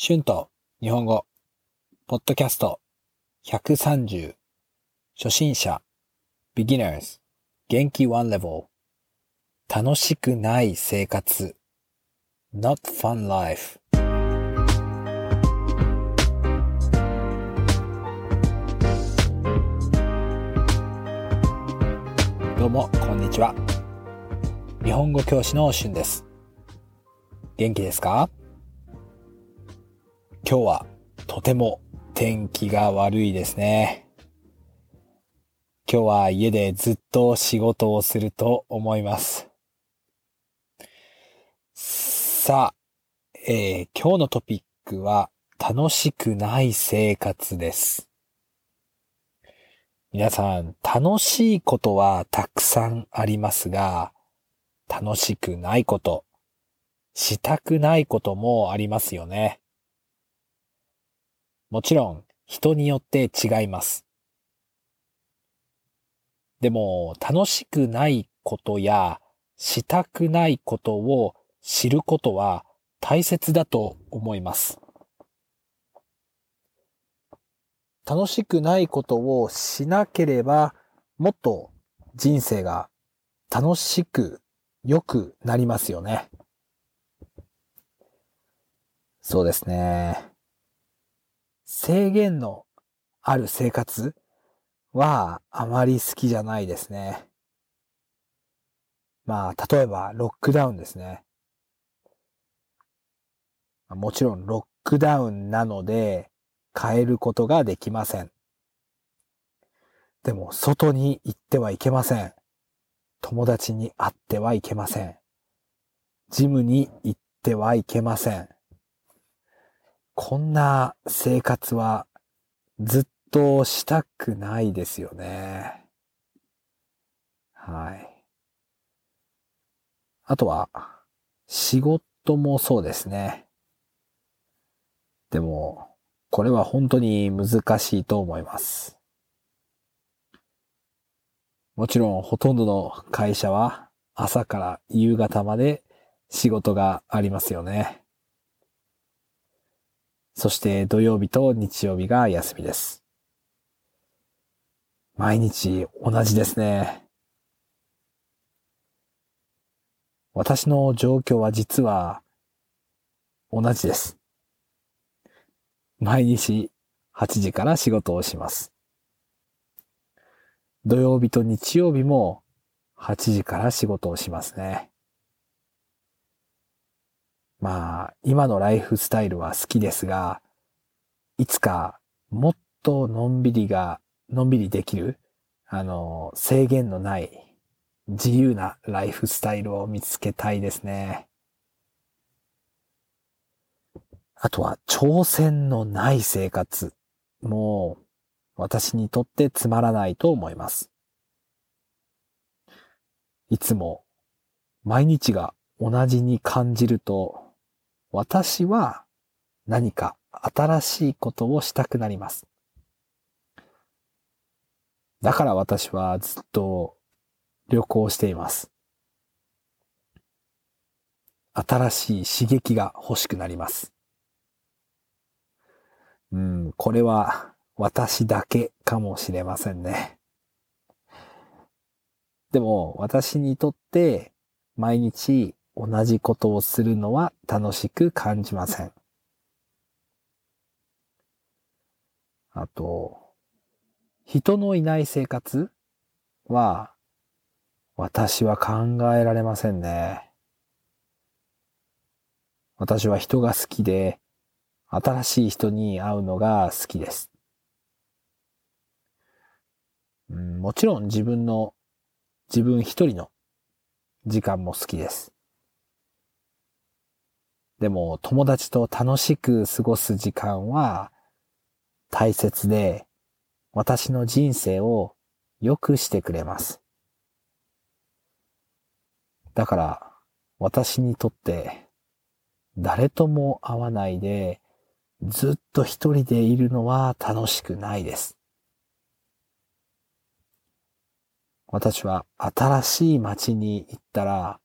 春と日本語、ポッドキャスト130、初心者、beginners、元気 one level、楽しくない生活、not fun life。どうも、こんにちは。日本語教師の春です。元気ですか？今日はとても天気が悪いですね。今日は家でずっと仕事をすると思います。さあ、えー今日のトピックは楽しくない生活です。皆さん、楽しいことはたくさんありますが、楽しくないこと、したくないこともありますよね。もちろん人によって違います。でも楽しくないことやしたくないことを知ることは大切だと思います。楽しくないことをしなければもっと人生が楽しく良くなりますよね。そうですね。制限のある生活はあまり好きじゃないですね。まあ、例えばロックダウンですね。もちろんロックダウンなので変えることができません。でも外に行ってはいけません。友達に会ってはいけません。ジムに行ってはいけません。こんな生活はずっとしたくないですよね。はい。あとは、仕事もそうですね。でも、これは本当に難しいと思います。もちろん、ほとんどの会社は朝から夕方まで仕事がありますよね。そして土曜日と日曜日が休みです。毎日同じですね。私の状況は実は同じです。毎日8時から仕事をします。土曜日と日曜日も8時から仕事をしますね。まあ、今のライフスタイルは好きですが、いつかもっとのんびりが、のんびりできる、あの、制限のない自由なライフスタイルを見つけたいですね。あとは挑戦のない生活も私にとってつまらないと思います。いつも毎日が同じに感じると私は何か新しいことをしたくなります。だから私はずっと旅行しています。新しい刺激が欲しくなります。うん、これは私だけかもしれませんね。でも私にとって毎日同じことをするのは楽しく感じません。あと、人のいない生活は私は考えられませんね。私は人が好きで新しい人に会うのが好きです。もちろん自分の自分一人の時間も好きです。でも友達と楽しく過ごす時間は大切で私の人生を良くしてくれます。だから私にとって誰とも会わないでずっと一人でいるのは楽しくないです。私は新しい街に行ったら、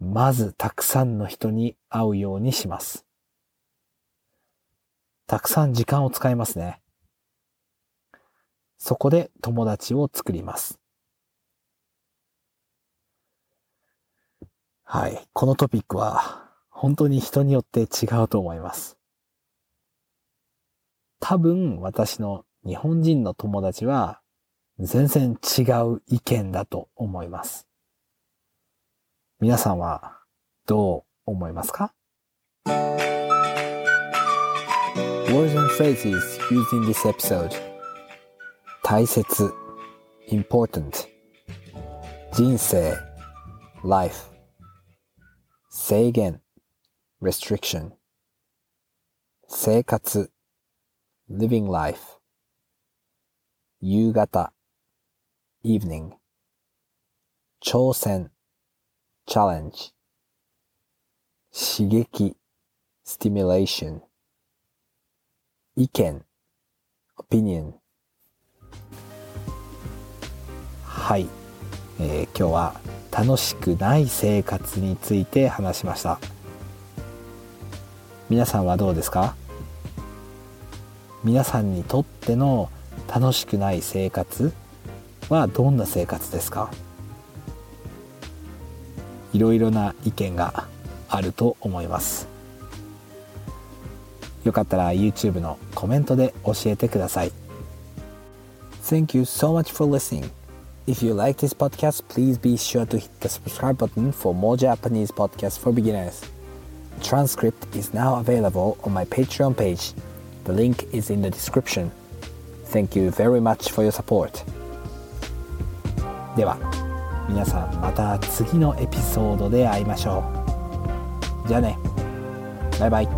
まずたくさんの人に会うようにします。たくさん時間を使いますね。そこで友達を作ります。はい。このトピックは本当に人によって違うと思います。多分私の日本人の友達は全然違う意見だと思います。皆さんはどう思いますか Words and phrases used in this episode 大切 important 人生 life 制限 restriction 生活 living life 夕方 evening 挑戦 challenge. 刺激。stimulation. 意見。opinion. はい、えー、今日は楽しくない生活について話しました。皆さんはどうですか？皆さんにとっての楽しくない生活はどんな生活ですか？いろいろな意見があると思いますよかったら YouTube のコメントで教えてください Thank you so much for listening If you like this podcast, please be sure to hit the subscribe button for more Japanese podcasts for beginners Transcript is now available on my Patreon page. The link is in the description. Thank you very much for your support. では、皆さんまた次のエピソードで会いましょう。じゃあね。バイバイ。